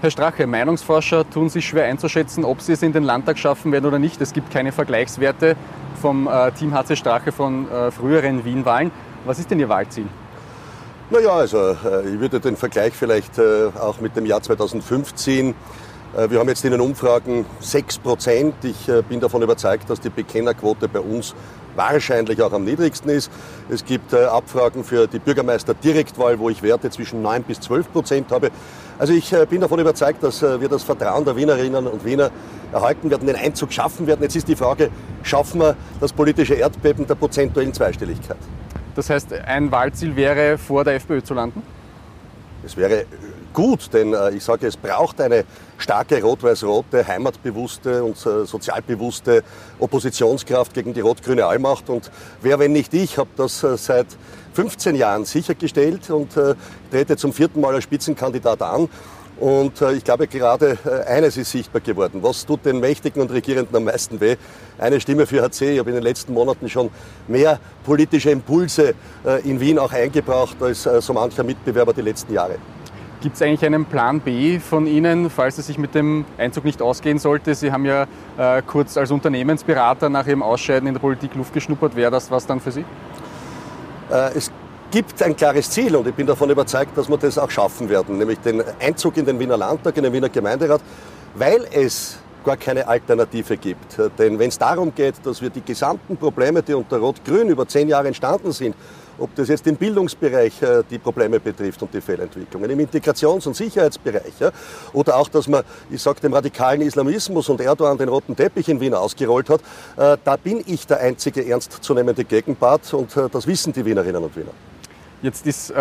Herr Strache, Meinungsforscher tun sich schwer einzuschätzen, ob sie es in den Landtag schaffen werden oder nicht. Es gibt keine Vergleichswerte vom äh, Team HC Strache von äh, früheren Wien-Wahlen. Was ist denn Ihr Wahlziel? Naja, also äh, ich würde den Vergleich vielleicht äh, auch mit dem Jahr 2015 äh, wir haben jetzt in den Umfragen 6 Prozent. Ich bin davon überzeugt, dass die Bekennerquote bei uns wahrscheinlich auch am niedrigsten ist. Es gibt äh, Abfragen für die Bürgermeister-Direktwahl, wo ich Werte zwischen 9 bis 12 Prozent habe. Also ich bin davon überzeugt, dass wir das Vertrauen der Wienerinnen und Wiener erhalten werden, den Einzug schaffen werden. Jetzt ist die Frage, schaffen wir das politische Erdbeben der prozentuellen Zweistelligkeit? Das heißt, ein Wahlziel wäre, vor der FPÖ zu landen? Es wäre gut, denn äh, ich sage, es braucht eine starke rot-weiß-rote, heimatbewusste und äh, sozialbewusste Oppositionskraft gegen die rot-grüne Allmacht. Und wer, wenn nicht ich, habe das äh, seit 15 Jahren sichergestellt und äh, trete zum vierten Mal als Spitzenkandidat an. Und äh, ich glaube, gerade äh, eines ist sichtbar geworden. Was tut den Mächtigen und Regierenden am meisten weh? Eine Stimme für HC. Ich habe in den letzten Monaten schon mehr politische Impulse in Wien auch eingebracht als so mancher Mitbewerber die letzten Jahre. Gibt es eigentlich einen Plan B von Ihnen, falls es sich mit dem Einzug nicht ausgehen sollte? Sie haben ja äh, kurz als Unternehmensberater nach Ihrem Ausscheiden in der Politik Luft geschnuppert. Wäre das was dann für Sie? Äh, es gibt ein klares Ziel und ich bin davon überzeugt, dass wir das auch schaffen werden, nämlich den Einzug in den Wiener Landtag, in den Wiener Gemeinderat, weil es gar keine Alternative gibt. Denn wenn es darum geht, dass wir die gesamten Probleme, die unter Rot-Grün über zehn Jahre entstanden sind, ob das jetzt im Bildungsbereich äh, die Probleme betrifft und die Fehlentwicklungen, im Integrations- und Sicherheitsbereich oder auch, dass man, ich sage, dem radikalen Islamismus und Erdogan den roten Teppich in Wien ausgerollt hat, äh, da bin ich der einzige ernstzunehmende Gegenpart und äh, das wissen die Wienerinnen und Wiener. Jetzt ist äh,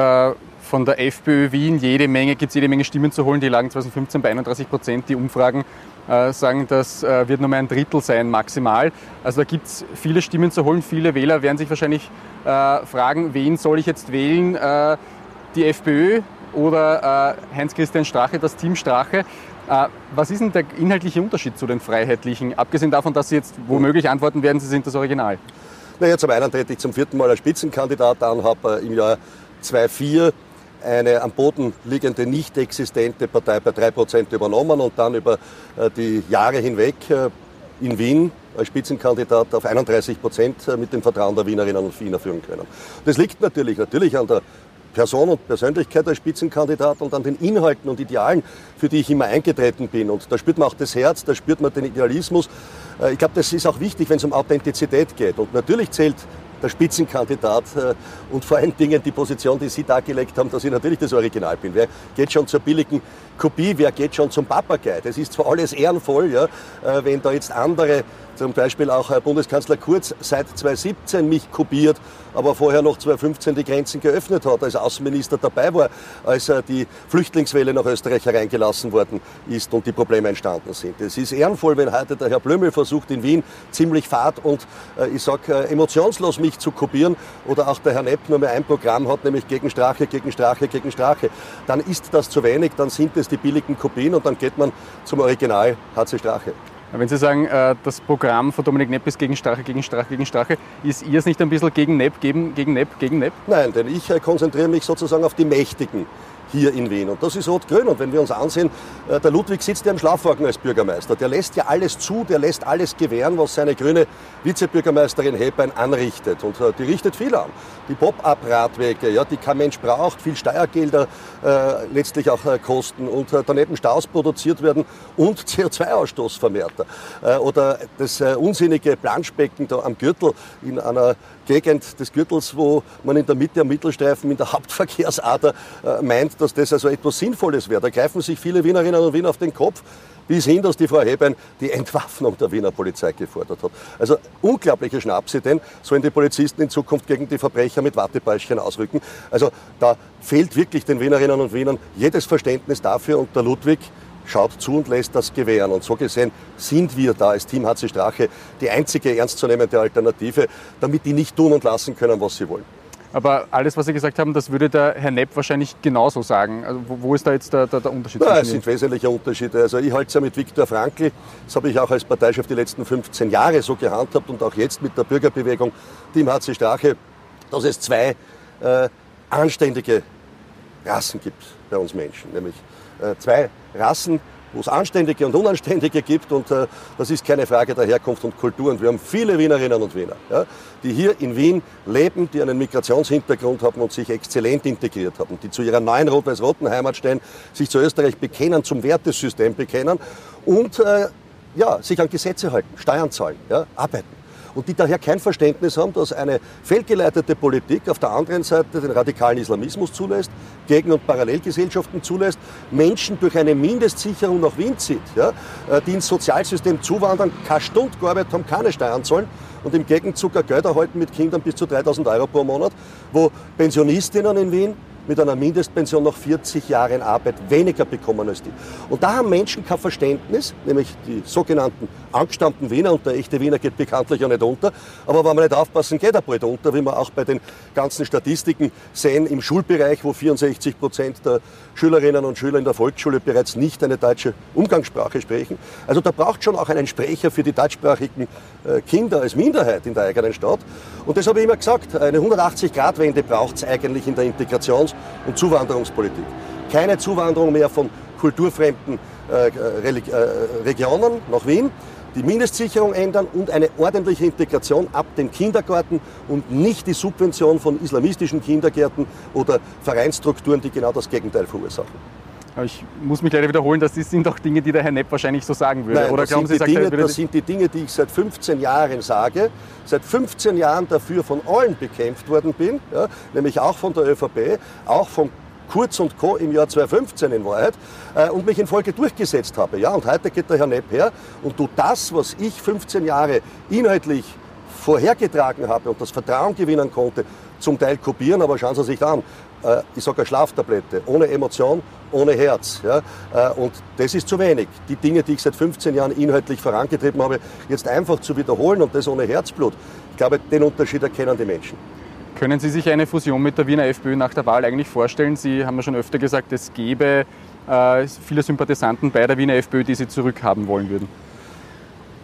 von der FPÖ Wien jede Menge, gibt es jede Menge Stimmen zu holen. Die lagen 2015 bei 31 Prozent. Die Umfragen äh, sagen, das äh, wird nur mehr ein Drittel sein, maximal. Also da gibt es viele Stimmen zu holen. Viele Wähler werden sich wahrscheinlich äh, fragen, wen soll ich jetzt wählen? Äh, die FPÖ oder äh, Heinz-Christian Strache, das Team Strache? was ist denn der inhaltliche Unterschied zu den Freiheitlichen? Abgesehen davon, dass Sie jetzt womöglich antworten werden, Sie sind das Original. Naja, zum einen trete ich zum vierten Mal als Spitzenkandidat an, habe im Jahr 2004 eine am Boden liegende, nicht existente Partei bei 3% übernommen und dann über äh, die Jahre hinweg äh, in Wien als Spitzenkandidat auf 31 Prozent äh, mit dem Vertrauen der Wienerinnen und Wiener führen können. Das liegt natürlich, natürlich an der Person und Persönlichkeit als Spitzenkandidat und an den Inhalten und Idealen, für die ich immer eingetreten bin. Und da spürt man auch das Herz, da spürt man den Idealismus. Ich glaube, das ist auch wichtig, wenn es um Authentizität geht. Und natürlich zählt der Spitzenkandidat äh, und vor allen Dingen die Position, die Sie dargelegt haben, dass ich natürlich das Original bin. Wer geht schon zur billigen Kopie, wer geht schon zum Papagei? Das ist zwar alles ehrenvoll, ja, äh, wenn da jetzt andere zum Beispiel auch Herr Bundeskanzler Kurz seit 2017 mich kopiert, aber vorher noch 2015 die Grenzen geöffnet hat, als Außenminister dabei war, als die Flüchtlingswelle nach Österreich hereingelassen worden ist und die Probleme entstanden sind. Es ist ehrenvoll, wenn heute der Herr Blömel versucht, in Wien ziemlich fad und äh, ich sag äh, emotionslos mich zu kopieren oder auch der Herr Nepp nur mehr ein Programm hat, nämlich gegen Strache, gegen Strache, gegen Strache. Dann ist das zu wenig, dann sind es die billigen Kopien und dann geht man zum Original HC Strache. Wenn Sie sagen, äh, das Programm von Dominik Nepp ist gegen Strache, gegen Strache, gegen Strache, ist Ihr es nicht ein bisschen gegen Nepp, gegen, gegen Nepp, gegen Nepp? Nein, denn ich äh, konzentriere mich sozusagen auf die Mächtigen hier in Wien. Und das ist Rot-Grün. Und wenn wir uns ansehen, äh, der Ludwig sitzt ja im Schlafwagen als Bürgermeister. Der lässt ja alles zu, der lässt alles gewähren, was seine grüne Vizebürgermeisterin Hebein anrichtet. Und äh, die richtet viel an. Die Pop-up-Radwege, ja, die kein Mensch braucht, viel Steuergelder äh, letztlich auch äh, kosten und äh, daneben Staus produziert werden und CO2-Ausstoß vermehrter. Äh, oder das unsinnige Planschbecken da am Gürtel in einer Gegend des Gürtels, wo man in der Mitte am Mittelstreifen in der Hauptverkehrsader äh, meint, dass das also etwas Sinnvolles wäre. Da greifen sich viele Wienerinnen und Wiener auf den Kopf, bis hin, dass die Frau Hebein die Entwaffnung der Wiener Polizei gefordert hat. Also unglaubliche Schnapse, denn sollen die Polizisten in Zukunft gegen die Verbrecher mit Wattebäuschen ausrücken. Also da fehlt wirklich den Wienerinnen und Wienern jedes Verständnis dafür und der Ludwig schaut zu und lässt das gewähren. Und so gesehen sind wir da als Team HC Strache die einzige ernstzunehmende Alternative, damit die nicht tun und lassen können, was sie wollen. Aber alles, was Sie gesagt haben, das würde der Herr Nepp wahrscheinlich genauso sagen. Also wo, ist da jetzt der, der, der Unterschied? Na, es sind wesentliche Unterschiede. Also ich halte es ja mit Viktor Frankl. Das habe ich auch als Parteichef die letzten 15 Jahre so gehandhabt und auch jetzt mit der Bürgerbewegung Team HC Strache, dass es zwei äh, anständige Rassen gibt bei uns Menschen, nämlich zwei Rassen, wo es Anständige und Unanständige gibt und äh, das ist keine Frage der Herkunft und Kultur. Und wir haben viele Wienerinnen und Wiener, ja, die hier in Wien leben, die einen Migrationshintergrund haben und sich exzellent integriert haben, die zu ihrer neuen rot-weiß-roten Heimat stehen, sich zu Österreich bekennen, zum Wertesystem bekennen und äh, ja, sich an Gesetze halten, Steuern zahlen, ja, arbeiten und die daher kein Verständnis haben, dass eine fehlgeleitete Politik auf der anderen Seite den radikalen Islamismus zulässt, Gegen- und Parallelgesellschaften zulässt, Menschen durch eine Mindestsicherung nach Wien zieht, ja, äh, die ins Sozialsystem zuwandern, keine Stunde gearbeitet haben, keine Steuern zahlen und im Gegenzug Geld erhalten mit Kindern bis zu 3000 Euro pro Monat, wo Pensionistinnen in Wien mit einer Mindestpension nach 40 Jahren Arbeit weniger bekommen als die. Und da haben Menschen kein Verständnis, nämlich die sogenannten angestammten Wiener, und der echte Wiener geht bekanntlich ja nicht unter, aber wenn wir nicht aufpassen, geht er bald unter, wie wir auch bei den ganzen Statistiken sehen, im Schulbereich, wo 64 Prozent der Schülerinnen und Schüler in der Volksschule bereits nicht eine deutsche Umgangssprache sprechen. Also da braucht schon auch einen Sprecher für die deutschsprachigen äh, Kinder als Minderheit in der eigenen Stadt. Und das habe ich immer gesagt, eine 180-Grad-Wende braucht es eigentlich in der Integrations- und Zuwanderungspolitik. Keine Zuwanderung mehr von kulturfremden äh, äh, Regionen nach Wien, die Mindestsicherung ändern und eine ordentliche Integration ab dem Kindergarten und nicht die Subvention von islamistischen Kindergärten oder Vereinsstrukturen, die genau das Gegenteil verursachen. Ich muss mich leider wiederholen, das sind auch Dinge, die der Herr Nepp wahrscheinlich so sagen würde. Nein, Oder das, glauben sind, Sie, die Dinge, das sind die Dinge, die ich seit 15 Jahren sage, seit 15 Jahren dafür von allen bekämpft worden bin, ja, nämlich auch von der ÖVP, auch von Kurz und Co. im Jahr 2015 in Wahrheit äh, und mich in Folge durchgesetzt habe. Ja, und heute geht der Herr Nepp her und tut das, was ich 15 Jahre inhaltlich vorhergetragen habe und das Vertrauen gewinnen konnte, zum Teil kopieren, aber schauen Sie sich an. Äh, ich sage eine Schlaftablette, ohne Emotion, ohne Herz. Ja? Äh, und das ist zu wenig. Die Dinge, die ich seit 15 Jahren inhaltlich vorangetrieben habe, jetzt einfach zu wiederholen und das ohne Herzblut. Ich glaube, den Unterschied erkennen die Menschen. Können Sie sich eine Fusion mit der Wiener FPÖ nach der Wahl eigentlich vorstellen? Sie haben ja schon öfter gesagt, es gäbe äh, viele Sympathisanten bei der Wiener FPÖ, die Sie zurückhaben wollen würden.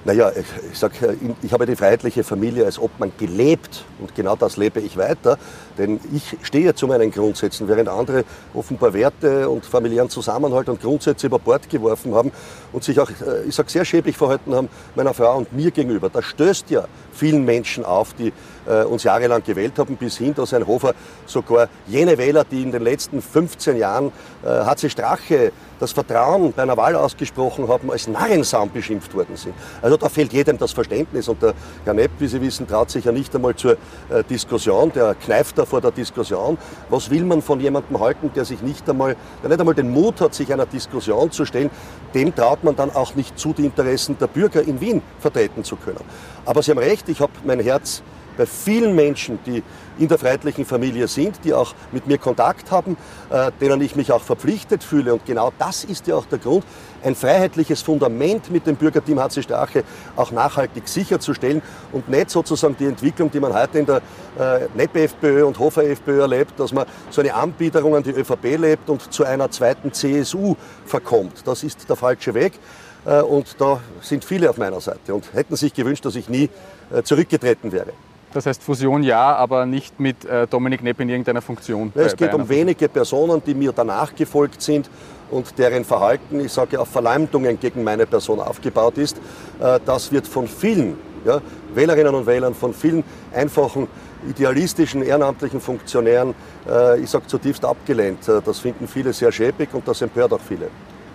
Naja, ich, ich sage, ich habe die freiheitliche Familie als Obmann gelebt und genau das lebe ich weiter, denn ich stehe zu meinen Grundsätzen, während andere offenbar Werte und familiären Zusammenhalt und Grundsätze über Bord geworfen haben und sich auch, äh, ich sage, sehr schäbig verhalten haben meiner Frau und mir gegenüber. Das stößt ja vielen Menschen auf, die äh, uns jahrelang gewählt haben, bis hin, dass ein Hofer sogar jene Wähler, die in den letzten 15 Jahren äh, HC Strache das Vertrauen bei einer Wahl ausgesprochen haben, als Narrensam beschimpft worden sind. Also da fehlt jedem das Verständnis und der Herr Nepp, wie Sie wissen, traut sich ja nicht einmal zur äh, Diskussion, der kneift da vor der Diskussion. Was will man von jemandem halten, der sich nicht einmal, der nicht einmal den Mut hat, sich einer Diskussion zu stellen, dem traut man dann auch nicht zu, die Interessen der Bürger in Wien vertreten zu können. Aber Sie haben recht, ich habe mein Herz bei vielen Menschen, die in der freiheitlichen Familie sind, die auch mit mir Kontakt haben, äh, denen ich mich auch verpflichtet fühle. Und genau das ist ja auch der Grund, ein freiheitliches Fundament mit dem Bürgerteam HC Strache auch nachhaltig sicherzustellen und nicht sozusagen die Entwicklung, die man heute in der äh, NEP-FPÖ und Hofer-FPÖ erlebt, dass man so eine Anbiederung an die ÖVP lebt und zu einer zweiten CSU verkommt. Das ist der falsche Weg. Äh, und da sind viele auf meiner Seite und hätten sich gewünscht, dass ich nie äh, zurückgetreten wäre. Das heißt Fusion ja, aber nicht mit äh, Dominik Nepp in irgendeiner Funktion. Ja, es geht um wenige Personen, die mir danach gefolgt sind und deren Verhalten, ich sage auf Verleumdungen gegen meine Person aufgebaut ist. Das wird von vielen ja, Wählerinnen und Wählern, von vielen einfachen idealistischen, ehrenamtlichen Funktionären, ich sage zutiefst abgelehnt. Das finden viele sehr schäbig und das empört auch viele.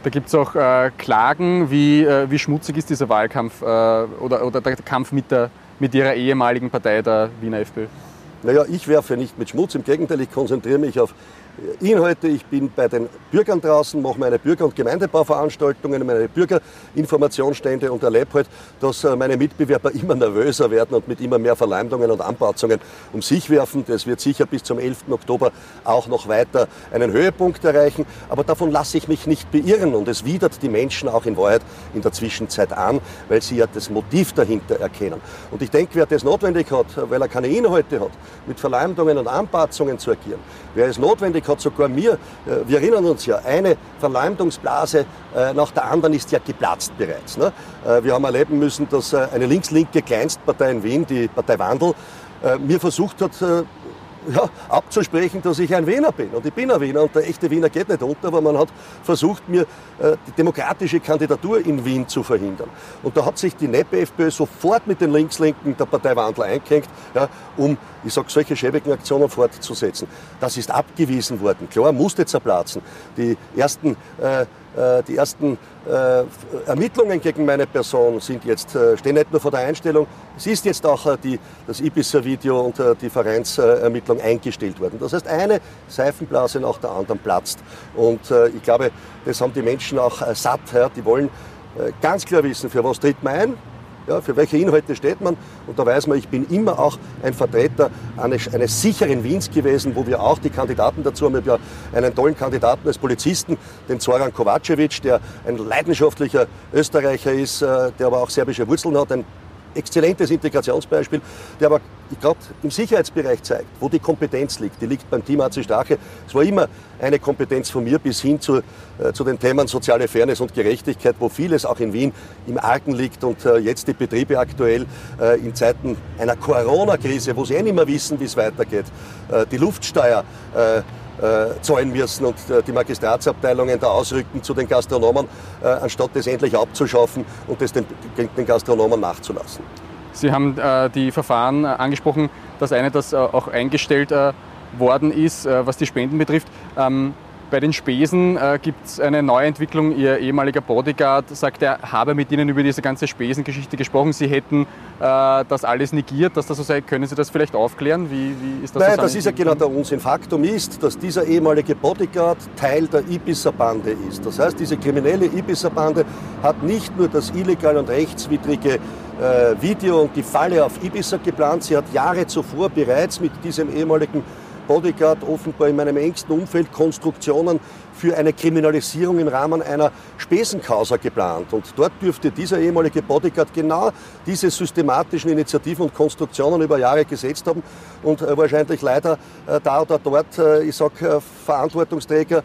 Da gibt es auch äh, Klagen, wie, äh, wie schmutzig ist dieser Wahlkampf äh, oder, oder der Kampf mit, der, mit Ihrer ehemaligen Partei, der Wiener FPÖ. Naja, ich werfe nicht mit Schmutz, im Gegenteil, ich konzentriere mich auf Inhalte. Ich bin bei den Bürgern draußen, mache meine Bürger- und Gemeindebauveranstaltungen, meine Bürgerinformationsstände und erlebe halt, dass äh, meine Mitbewerber immer nervöser werden und mit immer mehr Verleumdungen und Anpatzungen um sich werfen. Das wird sicher bis zum 11. Oktober auch noch weiter einen Höhepunkt erreichen. Aber davon lasse ich mich nicht beirren und es widert die Menschen auch in Wahrheit in der Zwischenzeit an, weil sie ja das Motiv dahinter erkennen. Und ich denke, wer das notwendig hat, weil er keine Inhalte hat, mit Verleumdungen und Anpatzungen zu agieren, wer es notwendig hat sogar mir, äh, wir erinnern uns ja, eine Verleumdungsblase äh, nach der anderen ist ja geplatzt bereits. Ne? Äh, wir haben erleben müssen, dass eine links-linke Kleinstpartei in Wien, die Partei Wandel, mir versucht hat, ja, abzusprechen, dass ich ein Wiener bin. Und ich bin ein Wiener und der echte Wiener geht nicht unter, aber man hat versucht, mir äh, die demokratische Kandidatur in Wien zu verhindern. Und da hat sich die NEP-FPÖ sofort mit den Linkslinken der Partei Wandel eingehängt, ja, um, ich sage, solche schäbigen Aktionen fortzusetzen. Das ist abgewiesen worden. Klar, musste zerplatzen. Die ersten äh, die ersten äh, Ermittlungen gegen meine Person sind jetzt, äh, stehen nicht nur vor der Einstellung, es ist jetzt auch die, das Ibiza-Video und die Vereinsermittlung eingestellt worden. Das heißt, eine Seifenblase nach der anderen platzt. Und ich glaube, das haben die Menschen auch satt. Die wollen ganz klar wissen, für was tritt man ein, ja, für welche Inhalte steht man? Und da weiß man, ich bin immer auch ein Vertreter eines, eines sicheren Wiens gewesen, wo wir auch die Kandidaten dazu haben. Ich habe ja einen tollen Kandidaten als Polizisten, den Zoran Kovacevic, der ein leidenschaftlicher Österreicher ist, äh, der aber auch serbische Wurzeln hat, ein exzellentes Integrationsbeispiel, der aber gerade im Sicherheitsbereich zeigt, wo die Kompetenz liegt. Die liegt beim Team AC Stache. Es war immer eine Kompetenz von mir bis hin zu, äh, zu den Themen soziale Fairness und Gerechtigkeit, wo vieles auch in Wien im Argen liegt und äh, jetzt die Betriebe aktuell äh, in Zeiten einer Corona-Krise, wo sie eh nicht mehr wissen, wie es weitergeht, äh, die Luftsteuer äh, äh, zahlen müssen und äh, die Magistratsabteilungen da ausrücken zu den Gastronomen, äh, anstatt das endlich abzuschaffen und das den, den Gastronomen nachzulassen. Sie haben äh, die Verfahren angesprochen, das eine, das äh, auch eingestellt äh, worden ist, was die Spenden betrifft. Ähm, bei den Spesen äh, gibt es eine Neuentwicklung. Ihr ehemaliger Bodyguard sagt, er habe mit Ihnen über diese ganze Spesengeschichte gesprochen. Sie hätten äh, das alles negiert, dass das so sei. Können Sie das vielleicht aufklären? Wie, wie ist das? Nein, das ist ja genau der Unsinn. Faktum ist, dass dieser ehemalige Bodyguard Teil der Ibiza-Bande ist. Das heißt, diese kriminelle Ibiza-Bande hat nicht nur das illegale und rechtswidrige äh, Video und die Falle auf Ibiza geplant, sie hat Jahre zuvor bereits mit diesem ehemaligen Bodyguard offenbar in meinem engsten Umfeld Konstruktionen für eine Kriminalisierung im Rahmen einer Spesenkausa geplant. Und dort dürfte dieser ehemalige Bodyguard genau diese systematischen Initiativen und Konstruktionen über Jahre gesetzt haben und äh, wahrscheinlich leider äh, da oder dort, äh, ich sag, Verantwortungsträger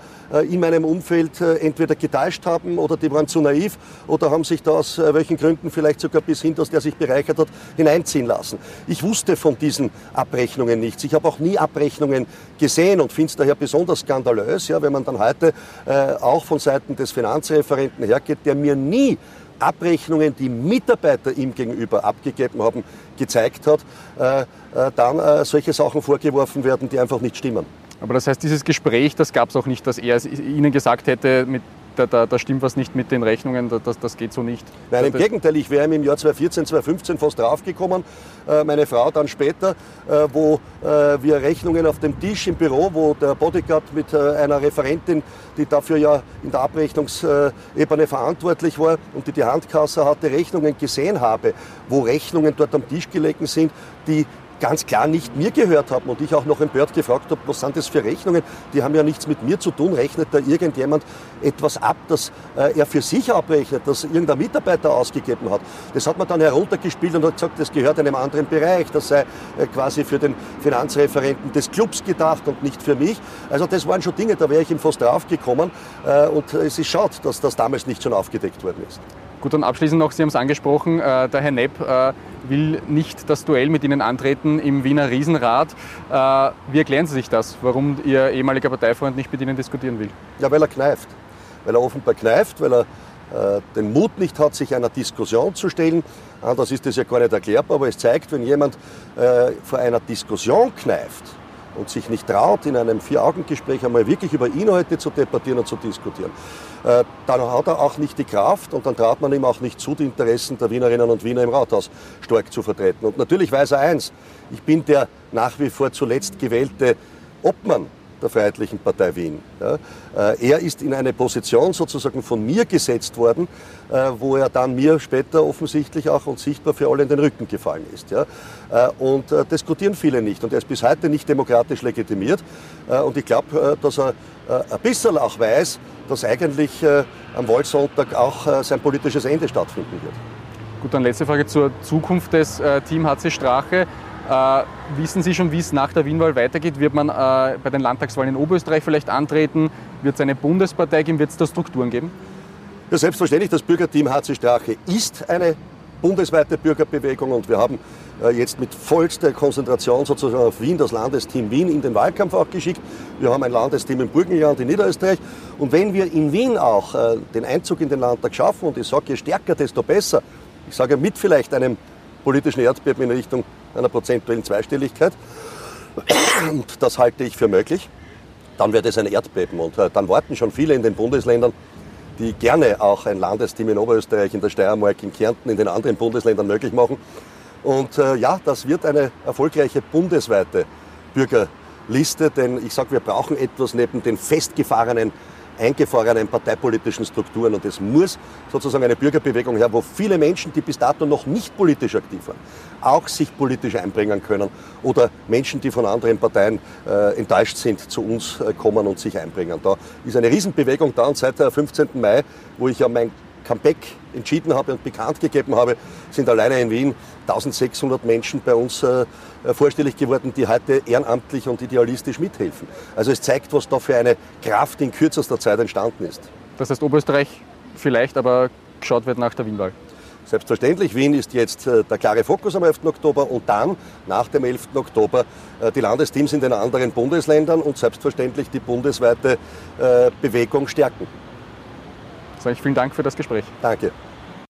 in meinem Umfeld entweder getäuscht haben oder die waren zu naiv oder haben sich da aus welchen Gründen vielleicht sogar bis hin, dass der sich bereichert hat, hineinziehen lassen. Ich wusste von diesen Abrechnungen nichts. Ich habe auch nie Abrechnungen gesehen und finde es daher besonders skandalös, ja, wenn man dann heute äh, auch von Seiten des Finanzreferenten hergeht, der mir nie Abrechnungen, die Mitarbeiter ihm gegenüber abgegeben haben, gezeigt hat, äh, äh, dann äh, solche Sachen vorgeworfen werden, die einfach nicht stimmen. Aber das heißt, dieses Gespräch, das gab es auch nicht, dass er es Ihnen gesagt hätte, mit da, da, da, stimmt was nicht mit den Rechnungen, das, das geht so nicht. Nein, im Gegenteil, ich wäre im Jahr 2014, 2015 fast draufgekommen, äh, meine Frau dann später, äh, wo äh, wir Rechnungen auf dem Tisch im Büro, wo der Bodyguard mit einer Referentin, die dafür ja in der Abrechnungsebene verantwortlich war und die die Handkasse hatte, Rechnungen gesehen habe, wo Rechnungen dort am Tisch gelegen sind, die ganz klar nicht mir gehört haben und ich auch noch empört gefragt habe, was sind das für Rechnungen? Die haben ja nichts mit mir zu tun. Rechnet da irgendjemand etwas ab, das äh, er für sich abrechnet, das irgendein Mitarbeiter ausgegeben hat? Das hat man dann heruntergespielt und hat gesagt, das gehört einem anderen Bereich. Das sei äh, quasi für den Finanzreferenten des Clubs gedacht und nicht für mich. Also das waren schon Dinge, da wäre ich ihm fast draufgekommen. Äh, und es ist schade, dass das damals nicht schon aufgedeckt worden ist. Gut, und abschließend noch, Sie haben es angesprochen, äh, der Herr Nepp äh, will nicht das Duell mit Ihnen antreten im Wiener Riesenrad. Äh, wie erklären Sie sich das, warum Ihr ehemaliger Parteifreund nicht mit Ihnen diskutieren will? Ja, weil er kneift. Weil er offenbar kneift, weil er äh, den Mut nicht hat, sich einer Diskussion zu stellen. Anders ist das ja gar nicht erklärbar, aber es zeigt, wenn jemand äh, vor einer Diskussion kneift, und sich nicht traut, in einem Vier-Augen-Gespräch einmal wirklich über Inhalte zu debattieren und zu diskutieren, äh, dann hat er auch nicht die Kraft und dann traut man ihm auch nicht zu, die Interessen der Wienerinnen und Wiener im Rathaus stark zu vertreten. Und natürlich weiß er eins, ich bin der nach wie vor zuletzt gewählte Obmann der Freiheitlichen Partei Wien. Ja. Äh, er ist in eine Position sozusagen von mir gesetzt worden, äh, wo er dann mir später offensichtlich auch und sichtbar für alle in den Rücken gefallen ist. Ja. Äh, und diskutieren viele nicht. Und er ist bis heute nicht demokratisch legitimiert. Und ich glaube, dass er ein bisschen auch weiß, dass eigentlich am Wahlsonntag auch sein politisches Ende stattfinden wird. Gut, dann letzte Frage zur Zukunft des Team HC Strache. Äh, wissen Sie schon, wie es nach der Wienwahl weitergeht? Wird man äh, bei den Landtagswahlen in Oberösterreich vielleicht antreten? Wird es eine Bundespartei geben? Wird es da Strukturen geben? Ja, selbstverständlich, das Bürgerteam HC Strache ist eine bundesweite Bürgerbewegung und wir haben äh, jetzt mit vollster Konzentration sozusagen auf Wien das Landesteam Wien in den Wahlkampf auch geschickt. Wir haben ein Landesteam im Burgenland in Niederösterreich. Und wenn wir in Wien auch den Einzug in den Landtag schaffen, und ich sage, je stärker, desto besser, ich sage mit vielleicht einem politischen Erdbeben in Richtung einer prozentuellen Zweistelligkeit, und das halte ich für möglich, dann wird es ein Erdbeben. Und äh, dann warten schon viele in den Bundesländern, die gerne auch ein Landesteam in Oberösterreich, in der Steiermark, in Kärnten, in den anderen Bundesländern möglich machen. Und äh, ja, das wird eine erfolgreiche bundesweite Bürgerliste, denn ich sage, wir brauchen etwas neben den festgefahrenen eingefahrenen parteipolitischen Strukturen. Und es muss sozusagen eine Bürgerbewegung her, wo viele Menschen, die bis dato noch nicht politisch aktiv waren, auch sich politisch einbringen können oder Menschen, die von anderen Parteien äh, enttäuscht sind, zu uns äh, kommen und sich einbringen. Da ist eine Riesenbewegung da und seit der 15. Mai, wo ich ja mein Comeback entschieden habe und bekannt gegeben habe, sind alleine in Wien 1600 Menschen bei uns äh, vorstellig geworden, die heute ehrenamtlich und idealistisch mithelfen. Also es zeigt, was da für eine Kraft in kürzester Zeit entstanden ist. Das heißt, Oberösterreich vielleicht, aber geschaut wird nach der Wienwahl. Selbstverständlich, Wien ist jetzt äh, der klare Fokus am 11. Oktober und dann nach dem 11. Oktober äh, die Landesteams in den anderen Bundesländern und selbstverständlich die bundesweite äh, Bewegung stärken. Sage ich vielen Dank für das Gespräch. Danke.